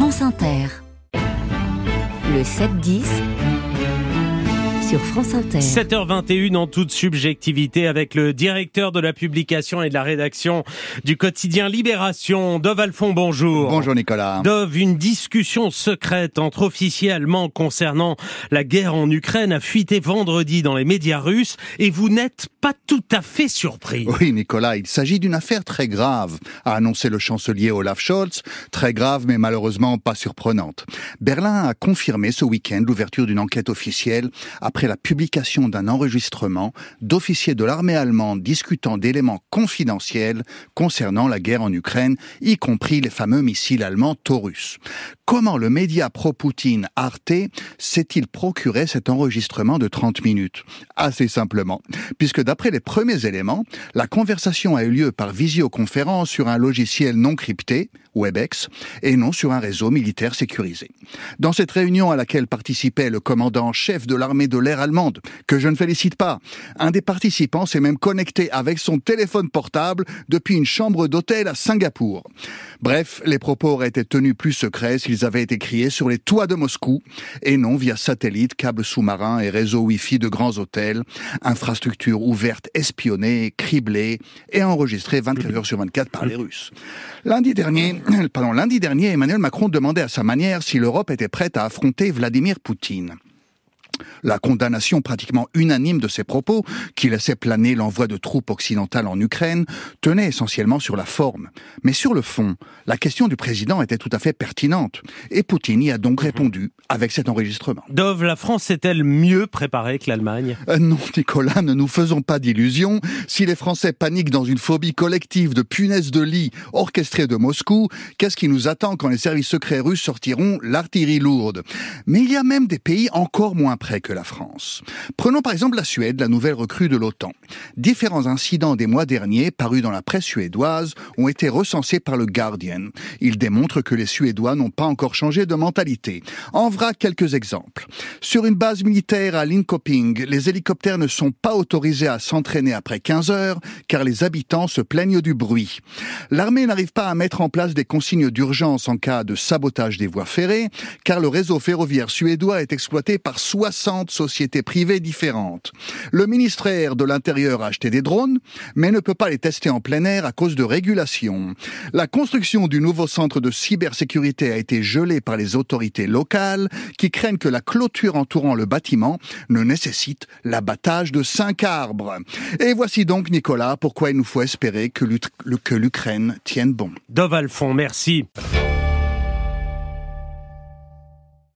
France Inter. Le 7-10 sur France Inter. 7h21 en toute subjectivité avec le directeur de la publication et de la rédaction du quotidien Libération, Dove Alphon, bonjour. Bonjour Nicolas. Dove, une discussion secrète entre officiers allemands concernant la guerre en Ukraine a fuité vendredi dans les médias russes et vous n'êtes pas tout à fait surpris. Oui Nicolas, il s'agit d'une affaire très grave, a annoncé le chancelier Olaf Scholz. Très grave mais malheureusement pas surprenante. Berlin a confirmé ce week-end l'ouverture d'une enquête officielle après après la publication d'un enregistrement d'officiers de l'armée allemande discutant d'éléments confidentiels concernant la guerre en Ukraine, y compris les fameux missiles allemands Taurus. Comment le média pro-Poutine Arte s'est-il procuré cet enregistrement de 30 minutes? Assez simplement, puisque d'après les premiers éléments, la conversation a eu lieu par visioconférence sur un logiciel non crypté, WebEx, et non sur un réseau militaire sécurisé. Dans cette réunion à laquelle participait le commandant chef de l'armée de l'air allemande, que je ne félicite pas, un des participants s'est même connecté avec son téléphone portable depuis une chambre d'hôtel à Singapour. Bref, les propos auraient été tenus plus secrets s'ils avaient été criés sur les toits de Moscou et non via satellite, câbles sous-marins et réseau Wi-Fi de grands hôtels, infrastructures ouvertes espionnées, criblées et enregistrées 24 heures sur 24 par les Russes. Lundi dernier, lundi dernier, Emmanuel Macron demandait à sa manière si l'Europe était prête à affronter Vladimir Poutine. La condamnation pratiquement unanime de ces propos, qui laissaient planer l'envoi de troupes occidentales en Ukraine, tenait essentiellement sur la forme. Mais sur le fond, la question du président était tout à fait pertinente. Et Poutine y a donc répondu avec cet enregistrement. Dove, la France est-elle mieux préparée que l'Allemagne? Euh, Non, Nicolas, ne nous faisons pas d'illusions. Si les Français paniquent dans une phobie collective de punaises de lit orchestrée de Moscou, qu'est-ce qui nous attend quand les services secrets russes sortiront l'artillerie lourde? Mais il y a même des pays encore moins que la France. Prenons par exemple la Suède, la nouvelle recrue de l'OTAN. Différents incidents des mois derniers, parus dans la presse suédoise, ont été recensés par le Guardian. Ils démontrent que les Suédois n'ont pas encore changé de mentalité. En vrac, quelques exemples. Sur une base militaire à Linköping, les hélicoptères ne sont pas autorisés à s'entraîner après 15 heures, car les habitants se plaignent du bruit. L'armée n'arrive pas à mettre en place des consignes d'urgence en cas de sabotage des voies ferrées, car le réseau ferroviaire suédois est exploité par 60 sociétés privées différentes. Le ministère de l'Intérieur a acheté des drones, mais ne peut pas les tester en plein air à cause de régulations. La construction du nouveau centre de cybersécurité a été gelée par les autorités locales qui craignent que la clôture entourant le bâtiment ne nécessite l'abattage de cinq arbres. Et voici donc, Nicolas, pourquoi il nous faut espérer que l'Ukraine tienne bon. Dove Alphon, merci.